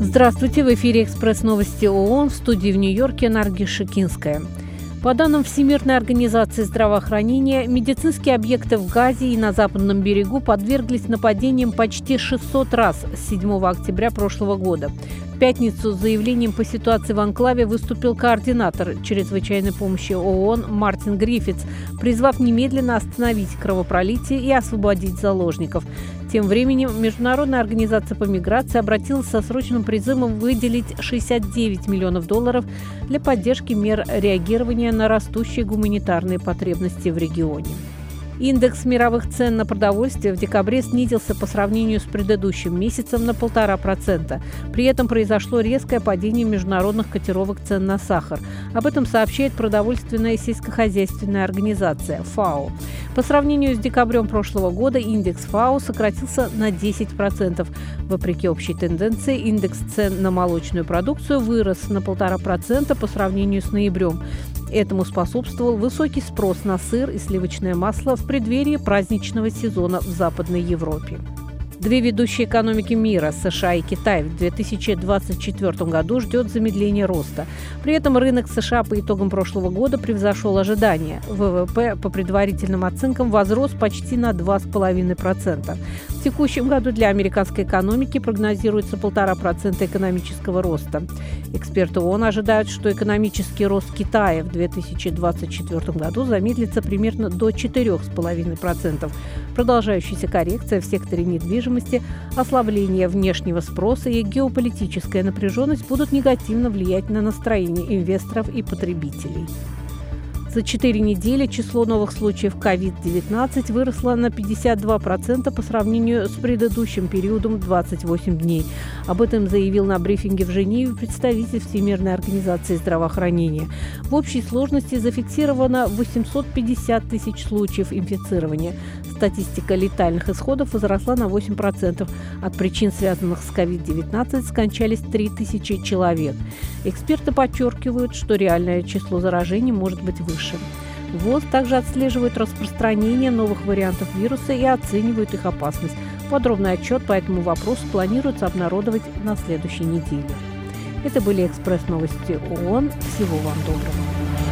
Здравствуйте, в эфире «Экспресс новости ООН» в студии в Нью-Йорке Нарги Шикинская. По данным Всемирной организации здравоохранения, медицинские объекты в Газе и на Западном берегу подверглись нападениям почти 600 раз с 7 октября прошлого года пятницу с заявлением по ситуации в Анклаве выступил координатор чрезвычайной помощи ООН Мартин Гриффитс, призвав немедленно остановить кровопролитие и освободить заложников. Тем временем Международная организация по миграции обратилась со срочным призывом выделить 69 миллионов долларов для поддержки мер реагирования на растущие гуманитарные потребности в регионе. Индекс мировых цен на продовольствие в декабре снизился по сравнению с предыдущим месяцем на полтора процента. При этом произошло резкое падение международных котировок цен на сахар. Об этом сообщает продовольственная сельскохозяйственная организация ФАО. По сравнению с декабрем прошлого года индекс ФАО сократился на 10%. Вопреки общей тенденции, индекс цен на молочную продукцию вырос на полтора процента по сравнению с ноябрем. Этому способствовал высокий спрос на сыр и сливочное масло в преддверии праздничного сезона в Западной Европе. Две ведущие экономики мира, США и Китай, в 2024 году ждет замедление роста. При этом рынок США по итогам прошлого года превзошел ожидания. ВВП по предварительным оценкам возрос почти на 2,5%. В текущем году для американской экономики прогнозируется полтора процента экономического роста. Эксперты ООН ожидают, что экономический рост Китая в 2024 году замедлится примерно до 4,5%. Продолжающаяся коррекция в секторе недвижимости, ослабление внешнего спроса и геополитическая напряженность будут негативно влиять на настроение инвесторов и потребителей. За четыре недели число новых случаев COVID-19 выросло на 52% по сравнению с предыдущим периодом 28 дней. Об этом заявил на брифинге в Женеве представитель Всемирной организации здравоохранения. В общей сложности зафиксировано 850 тысяч случаев инфицирования. Статистика летальных исходов возросла на 8%. От причин, связанных с COVID-19, скончались 3000 человек. Эксперты подчеркивают, что реальное число заражений может быть выше. ВОЗ также отслеживает распространение новых вариантов вируса и оценивает их опасность. Подробный отчет по этому вопросу планируется обнародовать на следующей неделе. Это были экспресс-новости ООН. Всего вам доброго.